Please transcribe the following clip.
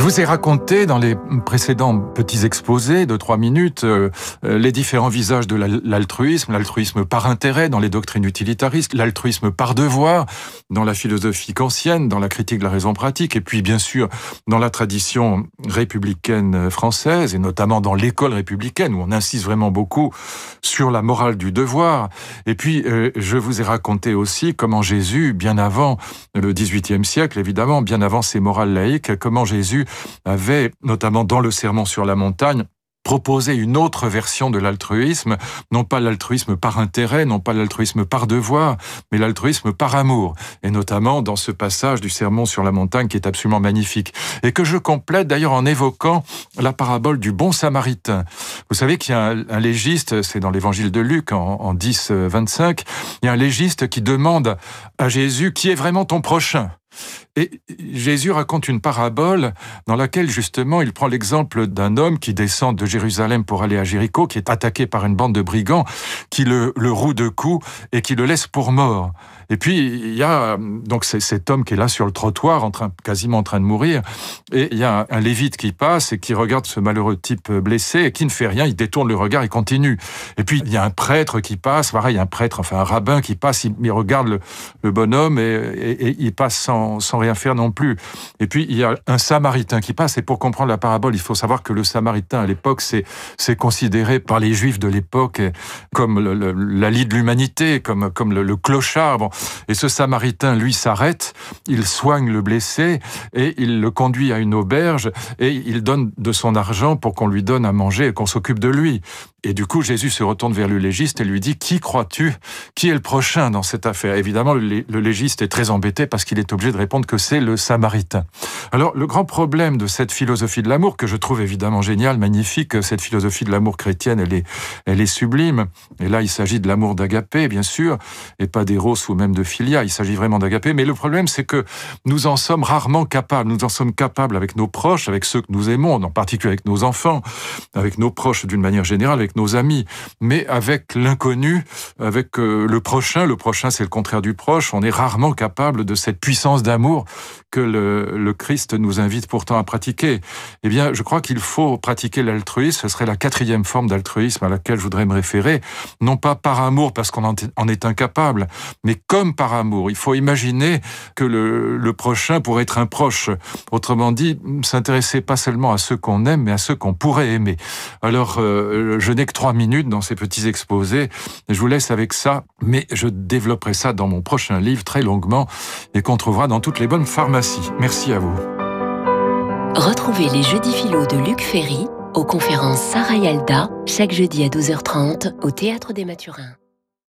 Je vous ai raconté dans les précédents petits exposés de trois minutes euh, euh, les différents visages de l'altruisme, l'altruisme par intérêt dans les doctrines utilitaristes, l'altruisme par devoir dans la philosophie kantienne, dans la critique de la raison pratique, et puis bien sûr dans la tradition républicaine française, et notamment dans l'école républicaine, où on insiste vraiment beaucoup sur la morale du devoir. Et puis, euh, je vous ai raconté aussi comment Jésus, bien avant le XVIIIe siècle, évidemment, bien avant ses morales laïques, comment Jésus avait, notamment dans le Sermon sur la montagne, proposé une autre version de l'altruisme, non pas l'altruisme par intérêt, non pas l'altruisme par devoir, mais l'altruisme par amour, et notamment dans ce passage du Sermon sur la montagne qui est absolument magnifique, et que je complète d'ailleurs en évoquant la parabole du bon samaritain. Vous savez qu'il y a un, légiste, c'est dans l'évangile de Luc en, en 10, 25, il y a un légiste qui demande à Jésus qui est vraiment ton prochain? Et Jésus raconte une parabole dans laquelle justement il prend l'exemple d'un homme qui descend de Jérusalem pour aller à Jéricho, qui est attaqué par une bande de brigands, qui le, roue de coups et qui le laisse pour mort. Et puis il y a donc cet homme qui est là sur le trottoir, en train, quasiment en train de mourir, et il y a un, lévite qui passe et qui regarde ce malheureux type blessé et qui ne fait rien, il détourne le regard et continue. Et puis il y a un prêtre qui passe, pareil, un prêtre, enfin un rabbin qui passe, il, regarde le, bonhomme et, et, il passe sans, sans rien faire non plus. Et puis il y a un samaritain qui passe, et pour comprendre la parabole, il faut savoir que le samaritain à l'époque, c'est considéré par les juifs de l'époque comme le, lie de l'humanité, comme comme le, clochard. Bon, et ce Samaritain, lui, s'arrête, il soigne le blessé et il le conduit à une auberge et il donne de son argent pour qu'on lui donne à manger et qu'on s'occupe de lui. Et du coup, Jésus se retourne vers le légiste et lui dit, qui crois-tu? Qui est le prochain dans cette affaire? Évidemment, le, légiste est très embêté parce qu'il est obligé de répondre que c'est le Samaritain. Alors, le grand problème de cette philosophie de l'amour, que je trouve évidemment géniale, magnifique, cette philosophie de l'amour chrétienne, elle est, elle est sublime. Et là, il s'agit de l'amour d'agapé, bien sûr, et pas d'Eros ou même de Philia. Il s'agit vraiment d'agapé. Mais le problème, c'est que nous en sommes rarement capables. Nous en sommes capables avec nos proches, avec ceux que nous aimons, en particulier avec nos enfants, avec nos proches d'une manière générale, avec nos amis, mais avec l'inconnu, avec euh, le prochain. Le prochain, c'est le contraire du proche. On est rarement capable de cette puissance d'amour que le, le, Christ nous invite pourtant à pratiquer. Eh bien, je crois qu'il faut pratiquer l'altruisme. Ce serait la quatrième forme d'altruisme à laquelle je voudrais me référer. Non pas par amour, parce qu'on en est incapable, mais comme par amour. Il faut imaginer que le, prochain pourrait être un proche. Autrement dit, s'intéresser pas seulement à ceux qu'on aime, mais à ceux qu'on pourrait aimer. Alors, euh, je n'ai que trois minutes dans ces petits exposés. Je vous laisse avec ça, mais je développerai ça dans mon prochain livre très longuement et qu'on trouvera dans toutes les bonnes pharmacies. Merci à vous. Retrouvez les jeudis philo de Luc Ferry aux conférences Sarah Yalda chaque jeudi à 12h30 au Théâtre des Mathurins.